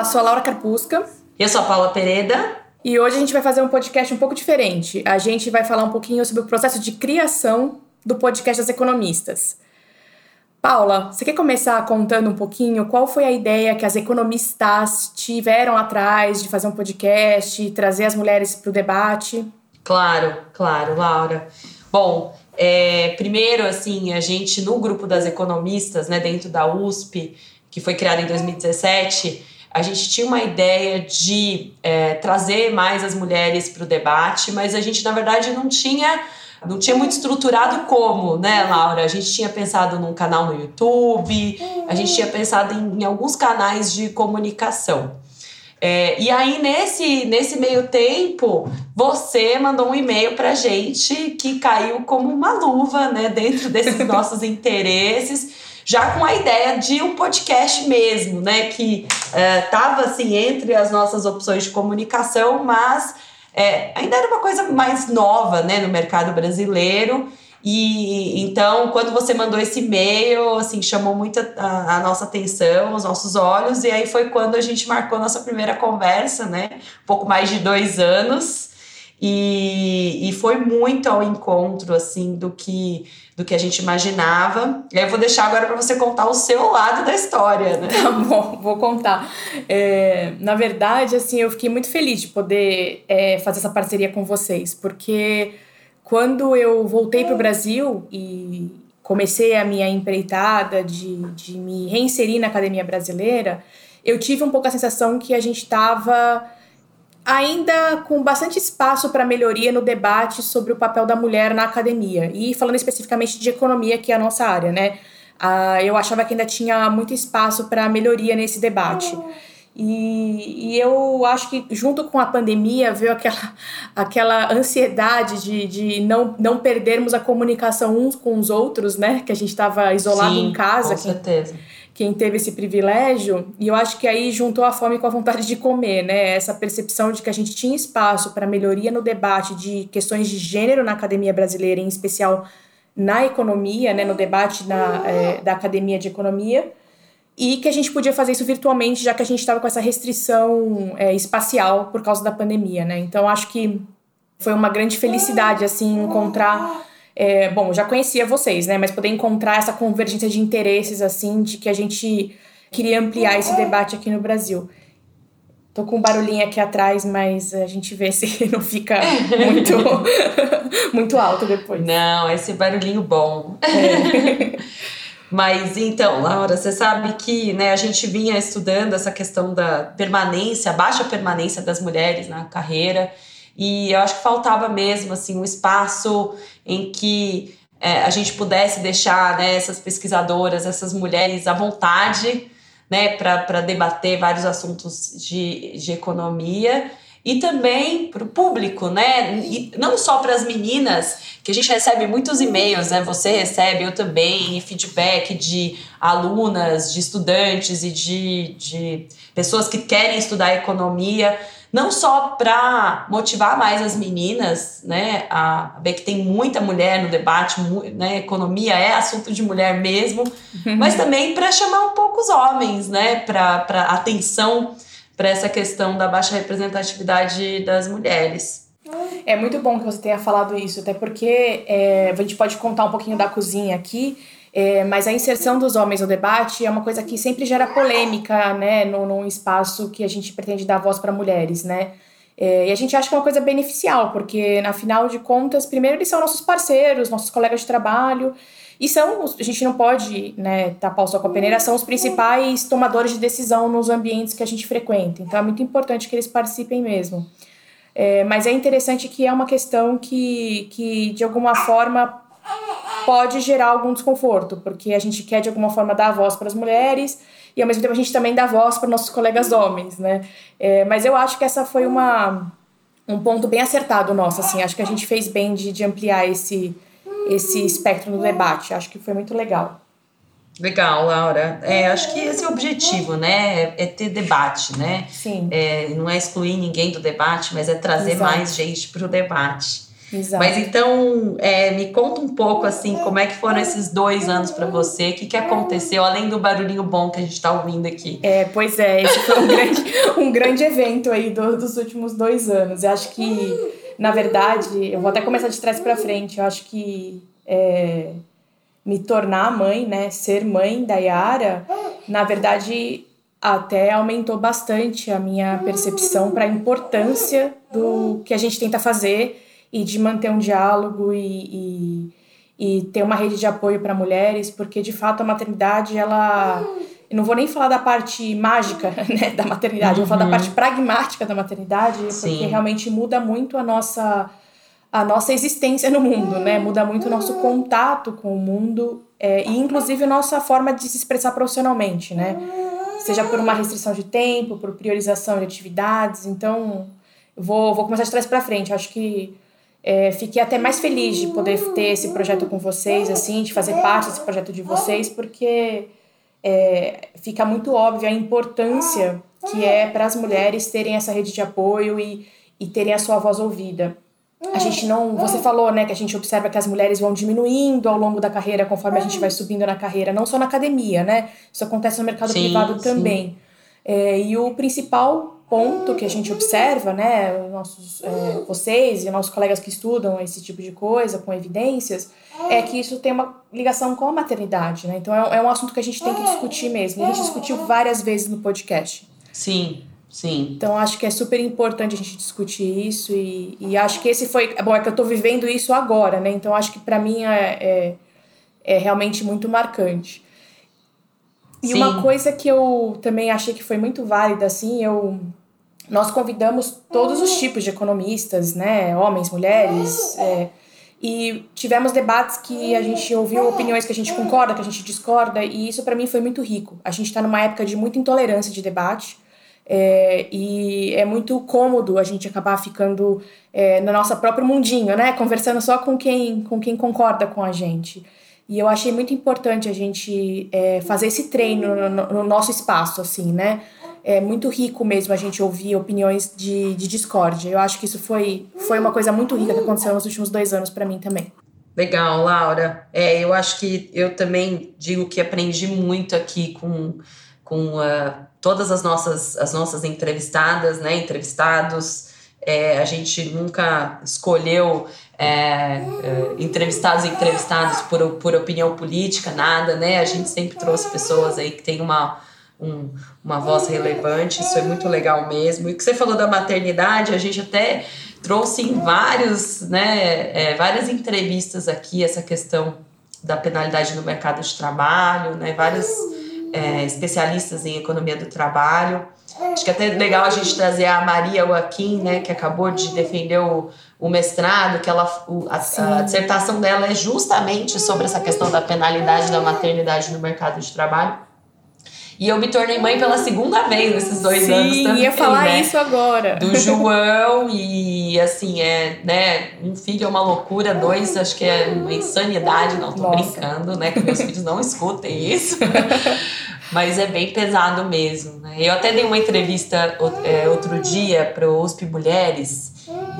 Olá, sou a Laura Carpusca. Eu sou a Paula Pereda. E hoje a gente vai fazer um podcast um pouco diferente. A gente vai falar um pouquinho sobre o processo de criação do podcast das economistas. Paula, você quer começar contando um pouquinho qual foi a ideia que as economistas tiveram atrás de fazer um podcast e trazer as mulheres para o debate? Claro, claro, Laura. Bom, é, primeiro, assim, a gente no grupo das economistas, né, dentro da USP, que foi criado em 2017, a gente tinha uma ideia de é, trazer mais as mulheres para o debate, mas a gente, na verdade, não tinha não tinha muito estruturado como, né, Laura? A gente tinha pensado num canal no YouTube, a gente tinha pensado em, em alguns canais de comunicação. É, e aí, nesse, nesse meio tempo, você mandou um e-mail pra gente que caiu como uma luva, né, dentro desses nossos interesses já com a ideia de um podcast mesmo, né? Que estava é, assim entre as nossas opções de comunicação, mas é, ainda era uma coisa mais nova, né, no mercado brasileiro. E então, quando você mandou esse e-mail, assim, chamou muito a, a, nossa atenção, os nossos olhos, e aí foi quando a gente marcou nossa primeira conversa, né? Um pouco mais de dois anos. E, e foi muito ao encontro, assim, do que, do que a gente imaginava. E aí eu vou deixar agora para você contar o seu lado da história, né? Tá bom, vou contar. É, na verdade, assim, eu fiquei muito feliz de poder é, fazer essa parceria com vocês, porque quando eu voltei para o Brasil e comecei a minha empreitada de, de me reinserir na academia brasileira, eu tive um pouco a sensação que a gente estava ainda com bastante espaço para melhoria no debate sobre o papel da mulher na academia. E falando especificamente de economia, que é a nossa área, né? Ah, eu achava que ainda tinha muito espaço para melhoria nesse debate. E, e, eu acho que junto com a pandemia veio aquela, aquela ansiedade de, de não, não perdermos a comunicação uns com os outros, né? Que a gente estava isolado Sim, em casa. Com certeza quem teve esse privilégio, e eu acho que aí juntou a fome com a vontade de comer, né? Essa percepção de que a gente tinha espaço para melhoria no debate de questões de gênero na academia brasileira, em especial na economia, né? No debate na, é, da academia de economia, e que a gente podia fazer isso virtualmente, já que a gente estava com essa restrição é, espacial por causa da pandemia, né? Então acho que foi uma grande felicidade assim encontrar é, bom, já conhecia vocês, né? Mas poder encontrar essa convergência de interesses, assim, de que a gente queria ampliar esse debate aqui no Brasil. Tô com um barulhinho aqui atrás, mas a gente vê se não fica muito, muito alto depois. Não, esse barulhinho bom. É. Mas então, Laura, você sabe que né, a gente vinha estudando essa questão da permanência, baixa permanência das mulheres na carreira. E eu acho que faltava mesmo assim um espaço em que é, a gente pudesse deixar né, essas pesquisadoras, essas mulheres à vontade né, para debater vários assuntos de, de economia e também para o público, né? E não só para as meninas, que a gente recebe muitos e-mails, né? Você recebe, eu também, feedback de alunas, de estudantes e de, de pessoas que querem estudar economia não só para motivar mais as meninas, né, a ver que tem muita mulher no debate, né, economia é assunto de mulher mesmo, uhum. mas também para chamar um pouco os homens, né, para atenção para essa questão da baixa representatividade das mulheres. É muito bom que você tenha falado isso, até porque é, a gente pode contar um pouquinho da cozinha aqui. É, mas a inserção dos homens no debate é uma coisa que sempre gera polêmica, né, num, num espaço que a gente pretende dar voz para mulheres, né. É, e a gente acha que é uma coisa beneficial, porque, afinal de contas, primeiro eles são nossos parceiros, nossos colegas de trabalho, e são, a gente não pode né, tapar o sol com a peneira, são os principais tomadores de decisão nos ambientes que a gente frequenta. Então é muito importante que eles participem mesmo. É, mas é interessante que é uma questão que, que de alguma forma, pode gerar algum desconforto, porque a gente quer de alguma forma dar voz para as mulheres e ao mesmo tempo a gente também dá voz para nossos colegas homens, né? É, mas eu acho que essa foi uma um ponto bem acertado nosso, assim, acho que a gente fez bem de, de ampliar esse esse espectro no debate, acho que foi muito legal. Legal, Laura. É, acho que esse é o objetivo, né? É ter debate, né? Sim. É, não é excluir ninguém do debate, mas é trazer Exato. mais gente para o debate. Exato. Mas então, é, me conta um pouco assim, como é que foram esses dois anos para você? O que, que aconteceu, além do barulhinho bom que a gente está ouvindo aqui? É, pois é, esse foi um grande, um grande evento aí do, dos últimos dois anos. Eu acho que, na verdade, eu vou até começar de trás para frente. Eu acho que é, me tornar mãe, né, ser mãe da Yara, na verdade, até aumentou bastante a minha percepção para a importância do que a gente tenta fazer e de manter um diálogo e, e, e ter uma rede de apoio para mulheres, porque de fato a maternidade, ela. Eu não vou nem falar da parte mágica né, da maternidade, uhum. eu vou falar da parte pragmática da maternidade, Sim. porque realmente muda muito a nossa, a nossa existência no mundo, né? Muda muito o nosso contato com o mundo é, e, inclusive, a nossa forma de se expressar profissionalmente, né? Seja por uma restrição de tempo, por priorização de atividades. Então, vou, vou começar de trás para frente. Acho que é, fiquei até mais feliz de poder ter esse projeto com vocês, assim, de fazer parte desse projeto de vocês, porque é, fica muito óbvio a importância que é para as mulheres terem essa rede de apoio e, e terem a sua voz ouvida. A gente não. Você falou, né, que a gente observa que as mulheres vão diminuindo ao longo da carreira conforme a gente vai subindo na carreira, não só na academia, né? Isso acontece no mercado sim, privado também. É, e o principal ponto que a gente observa, né, nossos, é, vocês e nossos colegas que estudam esse tipo de coisa com evidências, é que isso tem uma ligação com a maternidade, né? Então é, é um assunto que a gente tem que discutir mesmo. A gente discutiu várias vezes no podcast. Sim, sim. Então acho que é super importante a gente discutir isso e, e acho que esse foi, bom, é que eu estou vivendo isso agora, né? Então acho que para mim é, é, é realmente muito marcante. E Sim. uma coisa que eu também achei que foi muito válida, assim, eu nós convidamos todos os tipos de economistas, né, homens, mulheres, é, e tivemos debates que a gente ouviu opiniões que a gente concorda, que a gente discorda, e isso para mim foi muito rico. A gente está numa época de muita intolerância de debate, é, e é muito cômodo a gente acabar ficando é, no nosso próprio mundinho, né? Conversando só com quem, com quem concorda com a gente. E eu achei muito importante a gente é, fazer esse treino no, no, nosso espaço, assim, né? É muito rico mesmo a gente ouvir opiniões de, de discórdia. Eu acho que isso foi, foi uma coisa muito rica que aconteceu nos últimos dois anos para mim também. Legal, Laura. É, eu acho que eu também digo que aprendi muito aqui com, com uh, todas as nossas, as nossas entrevistadas, né? Entrevistados. É, a gente nunca escolheu é, é, entrevistados e entrevistados por, por opinião política, nada, né? A gente sempre trouxe pessoas aí que têm uma, um, uma voz relevante, isso é muito legal mesmo. E o que você falou da maternidade, a gente até trouxe em vários, né, é, várias entrevistas aqui essa questão da penalidade no mercado de trabalho, né? Vários é, especialistas em economia do trabalho. Acho que é até legal a gente trazer a Maria Joaquim, né, que acabou de defender o, o mestrado, que ela, o, a, a, dissertação dela é justamente sobre essa questão da penalidade da maternidade no mercado de trabalho. E eu me tornei mãe pela segunda vez nesses dois Sim, anos também. ia falar né? isso agora. Do João e assim, é, né? Um filho é uma loucura, dois acho que é uma insanidade, não tô Nossa. brincando, né? Que meus filhos não escutem isso. Mas é bem pesado mesmo. Né? Eu até dei uma entrevista é, outro dia para o USP Mulheres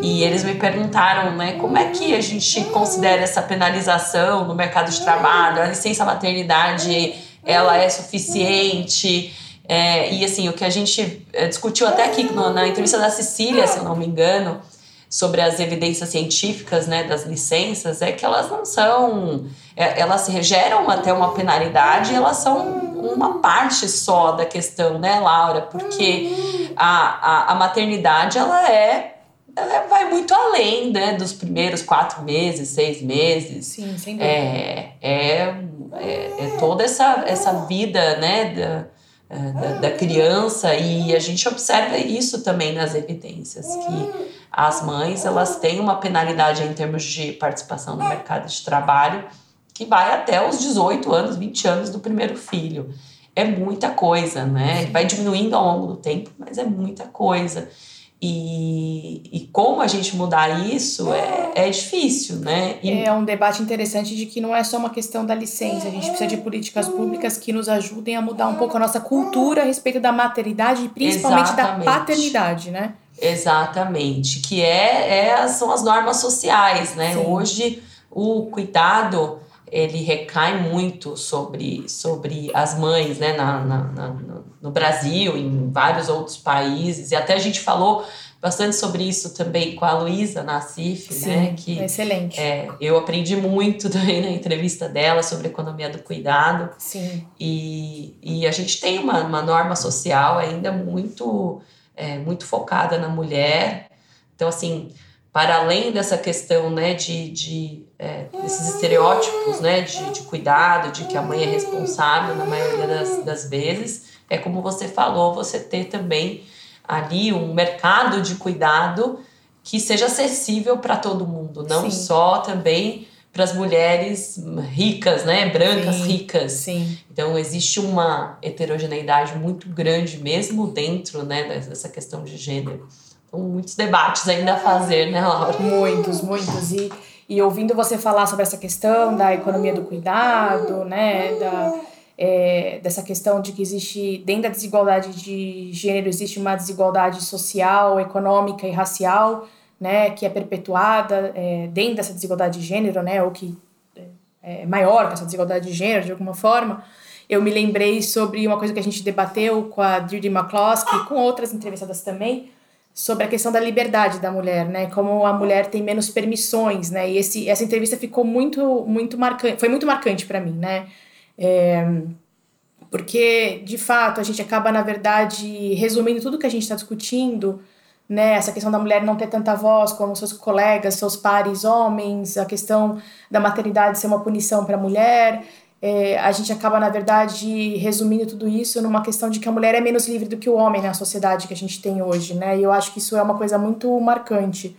e eles me perguntaram né, como é que a gente considera essa penalização no mercado de trabalho, a licença maternidade ela é suficiente. É, e assim, o que a gente é, discutiu até aqui no, na entrevista da Cecília, se eu não me engano, sobre as evidências científicas né, das licenças, é que elas não são. É, elas geram até uma penalidade, elas são uma parte só da questão, né, Laura? Porque a, a, a maternidade, ela é ela vai muito além né, dos primeiros quatro meses, seis meses. Sim, sem dúvida. É, é, é, é toda essa, essa vida né, da, da, da, criança e a gente observa isso também nas evidências, que as mães elas têm uma penalidade em termos de participação no mercado de trabalho que vai até os 18 anos, 20 anos do primeiro filho. É muita coisa, né? Vai diminuindo ao longo do tempo, mas é muita coisa. E, e como a gente mudar isso é, é difícil, né? E... É um debate interessante de que não é só uma questão da licença, a gente precisa de políticas públicas que nos ajudem a mudar um pouco a nossa cultura a respeito da maternidade e principalmente Exatamente. da paternidade, né? Exatamente, que é, é são as normas sociais, né? Sim. Hoje o cuidado ele recai muito sobre, sobre as mães, né? Na, na, na, no Brasil, em vários outros países, e até a gente falou bastante sobre isso também com a Luísa na CIF, Sim, né? Que excelente. É, eu aprendi muito também na entrevista dela sobre economia do cuidado. Sim. E, e a gente tem uma, uma norma social ainda muito, é, muito focada na mulher. Então, assim, para além dessa questão né, de, de é, desses estereótipos né, de, de cuidado, de que a mãe é responsável na maioria das, das vezes, é como você falou, você ter também ali um mercado de cuidado que seja acessível para todo mundo, não Sim. só também para as mulheres ricas, né, brancas Sim. ricas. Sim. Então existe uma heterogeneidade muito grande mesmo dentro, né, dessa questão de gênero. Muitos debates ainda a fazer, né, Laura? Muitos, muitos. E, e ouvindo você falar sobre essa questão da economia do cuidado, né, da é, dessa questão de que existe, dentro da desigualdade de gênero, existe uma desigualdade social, econômica e racial, né, que é perpetuada é, dentro dessa desigualdade de gênero, né, ou que é, é maior que essa desigualdade de gênero, de alguma forma, eu me lembrei sobre uma coisa que a gente debateu com a Deirdre McCloskey, com outras entrevistadas também, sobre a questão da liberdade da mulher, né? Como a mulher tem menos permissões, né? E esse, essa entrevista ficou muito, muito marcante, foi muito marcante para mim, né? É, porque, de fato, a gente acaba, na verdade, resumindo tudo que a gente está discutindo, né? Essa questão da mulher não ter tanta voz como seus colegas, seus pares homens, a questão da maternidade ser uma punição para a mulher. É, a gente acaba, na verdade, resumindo tudo isso numa questão de que a mulher é menos livre do que o homem na sociedade que a gente tem hoje, né? E eu acho que isso é uma coisa muito marcante.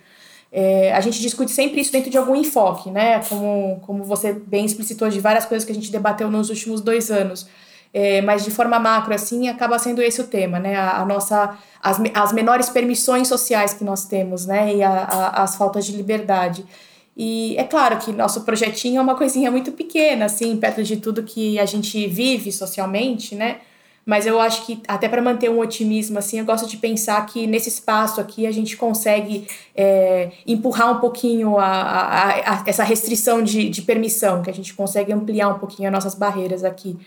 É, a gente discute sempre isso dentro de algum enfoque, né? Como, como você bem explicitou de várias coisas que a gente debateu nos últimos dois anos. É, mas de forma macro, assim, acaba sendo esse o tema, né? A, a nossa, as, as menores permissões sociais que nós temos, né? E a, a, as faltas de liberdade. E é claro que nosso projetinho é uma coisinha muito pequena, assim, perto de tudo que a gente vive socialmente, né? Mas eu acho que, até para manter um otimismo, assim, eu gosto de pensar que nesse espaço aqui a gente consegue é, empurrar um pouquinho a, a, a, essa restrição de, de permissão, que a gente consegue ampliar um pouquinho as nossas barreiras aqui,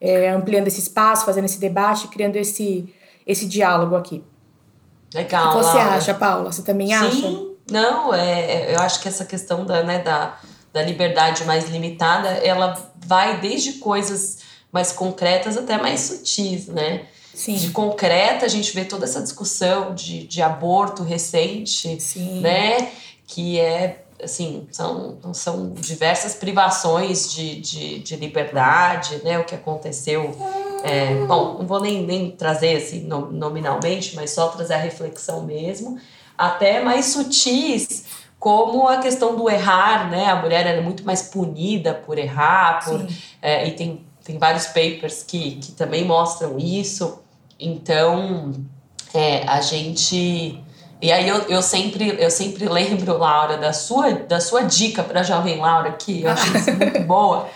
é, ampliando esse espaço, fazendo esse debate, criando esse, esse diálogo aqui. Legal. O que você Laura. acha, Paula? Você também Sim. acha? Não, é, é, eu acho que essa questão da, né, da, da liberdade mais limitada, ela vai desde coisas mais concretas até mais sutis, né? Sim. De concreta, a gente vê toda essa discussão de, de aborto recente, Sim. né? Que é, assim, são, são diversas privações de, de, de liberdade, né? O que aconteceu. É, bom, não vou nem, nem trazer assim nominalmente, mas só trazer a reflexão mesmo. Até mais sutis, como a questão do errar, né? A mulher é muito mais punida por errar, por, é, e tem tem vários papers que, que também mostram isso. Então, é, a gente. E aí eu, eu, sempre, eu sempre lembro, Laura, da sua, da sua dica para a jovem Laura, que eu acho isso muito boa,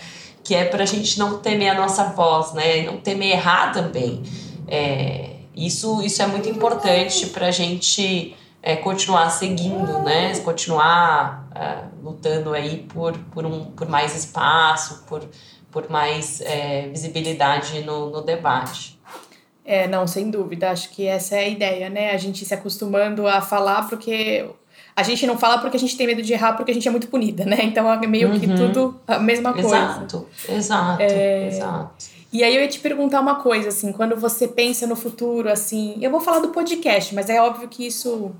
que é para a gente não temer a nossa voz, né? Não temer errar também. É, isso, isso é muito importante para a gente é, continuar seguindo, né? Continuar é, lutando aí por, por, um, por mais espaço, por por mais é, visibilidade no, no debate. É, não, sem dúvida. Acho que essa é a ideia, né? A gente se acostumando a falar porque a gente não fala porque a gente tem medo de errar porque a gente é muito punida, né? Então é meio uhum. que tudo a mesma coisa. Exato, exato, é... exato. E aí eu ia te perguntar uma coisa, assim, quando você pensa no futuro, assim, eu vou falar do podcast, mas é óbvio que isso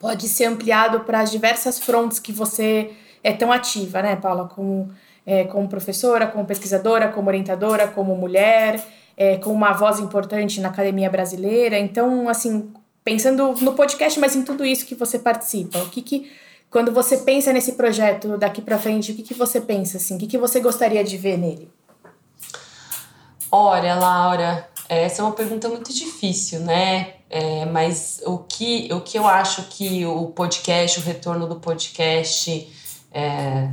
pode ser ampliado para as diversas frontes que você é tão ativa, né, Paula? Como é, como professora, como pesquisadora, como orientadora, como mulher, é, com uma voz importante na academia brasileira. Então, assim, pensando no podcast, mas em tudo isso que você participa, o que que quando você pensa nesse projeto daqui para frente, o que que você pensa assim? O que que você gostaria de ver nele? Olha, Laura, essa é uma pergunta muito difícil, né? É, mas o que, o que eu acho que o podcast, o retorno do podcast é,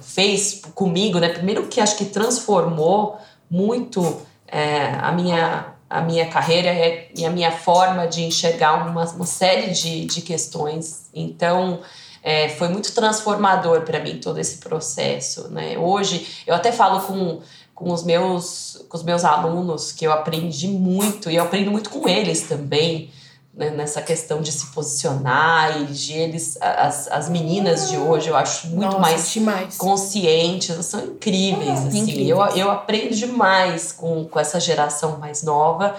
fez comigo, né? Primeiro que acho que transformou muito é, a minha a minha carreira e a minha forma de enxergar uma, uma série de, de questões. Então, é, foi muito transformador para mim todo esse processo. Né? Hoje, eu até falo com, com, os meus, com os meus alunos que eu aprendi muito, e eu aprendo muito com eles também né, nessa questão de se posicionar e de eles, as, as meninas de hoje, eu acho muito Nossa, mais demais. conscientes, elas são incríveis, assim, Incríveis. Eu, eu aprendo demais com, com essa geração mais nova.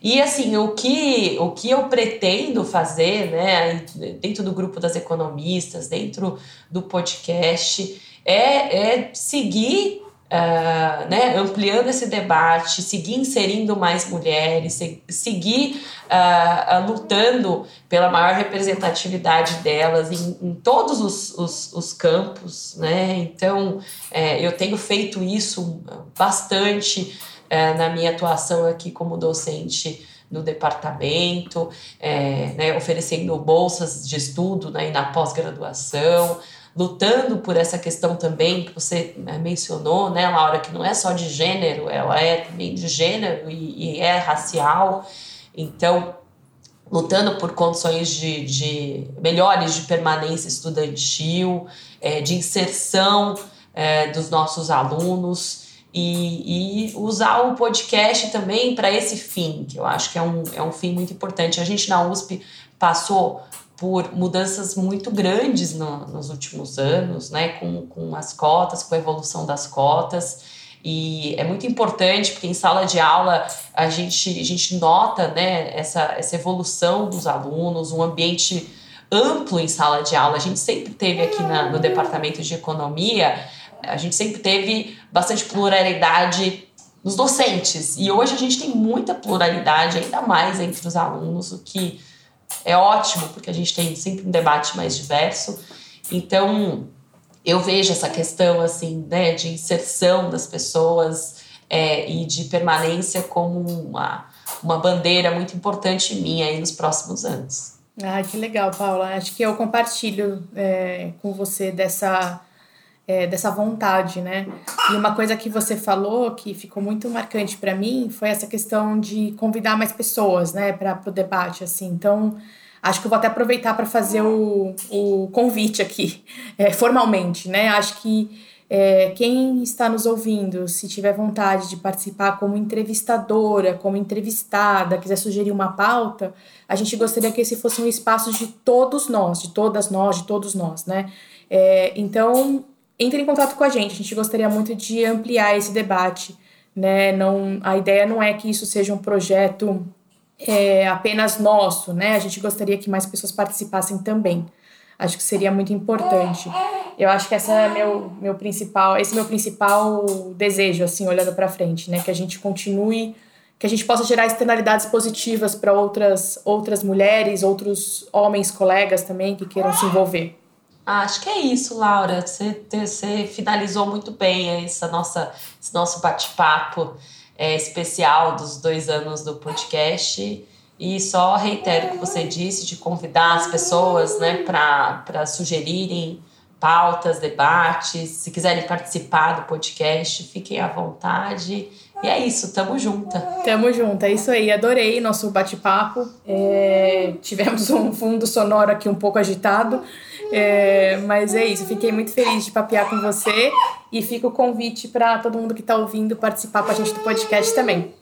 E assim, o que, o que eu pretendo fazer, né, dentro do grupo das economistas, dentro do podcast, é, é seguir Uh, né, ampliando esse debate, seguir inserindo mais mulheres, se, seguir uh, uh, lutando pela maior representatividade delas em, em todos os, os, os, campos. Né? Então, é, eu tenho feito isso bastante é, na minha atuação aqui como docente no departamento, é, né, oferecendo bolsas de estudo né, na pós-graduação, lutando por essa questão também que você né, mencionou, né, Laura, que não é só de gênero, ela é também de gênero e, e é racial. Então, lutando por condições de, de melhores de permanência estudantil, é, de inserção é, dos nossos alunos e, e, usar o podcast também para esse fim, que eu acho que é um, é um fim muito importante. A gente na USP passou por mudanças muito grandes no, nos últimos anos, né, com, com as cotas, com a evolução das cotas. E é muito importante porque em sala de aula a gente, a gente nota né, essa, essa evolução dos alunos, um ambiente amplo em sala de aula. A gente sempre teve aqui na, no departamento de economia, a gente sempre teve bastante pluralidade nos docentes. E hoje a gente tem muita pluralidade, ainda mais entre os alunos, o que é ótimo, porque a gente tem sempre um debate mais diverso. Então, eu vejo essa questão assim, né, de inserção das pessoas é, e de permanência como uma, uma bandeira muito importante minha aí nos próximos anos. Ah, que legal, Paula. Acho que eu compartilho é, com você dessa, é, dessa vontade, né? E uma coisa que você falou que ficou muito marcante para mim foi essa questão de convidar mais pessoas, né, para o debate, assim. Então, acho que eu vou até aproveitar para fazer o, o convite aqui, é, formalmente, né? Acho que é, quem está nos ouvindo, se tiver vontade de participar como entrevistadora, como entrevistada, quiser sugerir uma pauta, a gente gostaria que esse fosse um espaço de todos nós, de todas nós, de todos nós, né? É, então, entre em contato com a gente, a gente gostaria muito de ampliar esse debate, né? Não, a ideia não é que isso seja um projeto é, apenas nosso, né? A gente gostaria que mais pessoas participassem também. Acho que seria muito importante. Eu acho que essa é meu, meu principal, esse é meu principal desejo, assim, olhando para frente, né? Que a gente continue, que a gente possa gerar externalidades positivas para outras, outras mulheres, outros homens, colegas também que queiram se envolver. Ah, acho que é isso, Laura. Você, você finalizou muito bem essa nossa, esse nosso bate-papo é, especial dos dois anos do podcast. E só reitero o que você disse de convidar as pessoas né, para sugerirem pautas, debates. Se quiserem participar do podcast, fiquem à vontade. E é isso, tamo junto. Tamo junto, é isso aí. Adorei nosso bate-papo. É, tivemos um fundo sonoro aqui um pouco agitado. É, mas é isso, fiquei muito feliz de papear com você e fica o convite para todo mundo que está ouvindo participar com a gente do podcast também.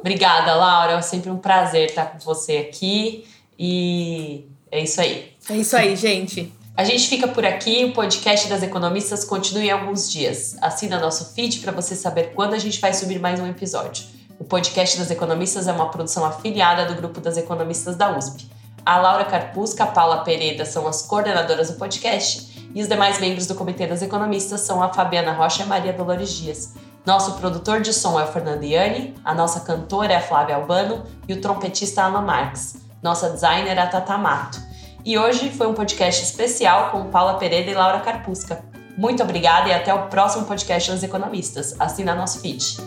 Obrigada, Laura. É sempre um prazer estar com você aqui e é isso aí. É isso aí, gente. A gente fica por aqui. O podcast das economistas continua em alguns dias. Assina nosso feed para você saber quando a gente vai subir mais um episódio. O podcast das economistas é uma produção afiliada do grupo das economistas da USP. A Laura Carpusca, a Paula Pereira são as coordenadoras do podcast e os demais membros do Comitê das Economistas são a Fabiana Rocha e a Maria Dolores Dias. Nosso produtor de som é o Fernando Iani, a nossa cantora é a Flávia Albano e o trompetista Alan Marques. Nossa designer é a Tata Mato. E hoje foi um podcast especial com Paula Pereira e Laura Carpusca. Muito obrigada e até o próximo podcast das Economistas. Assina nosso feed.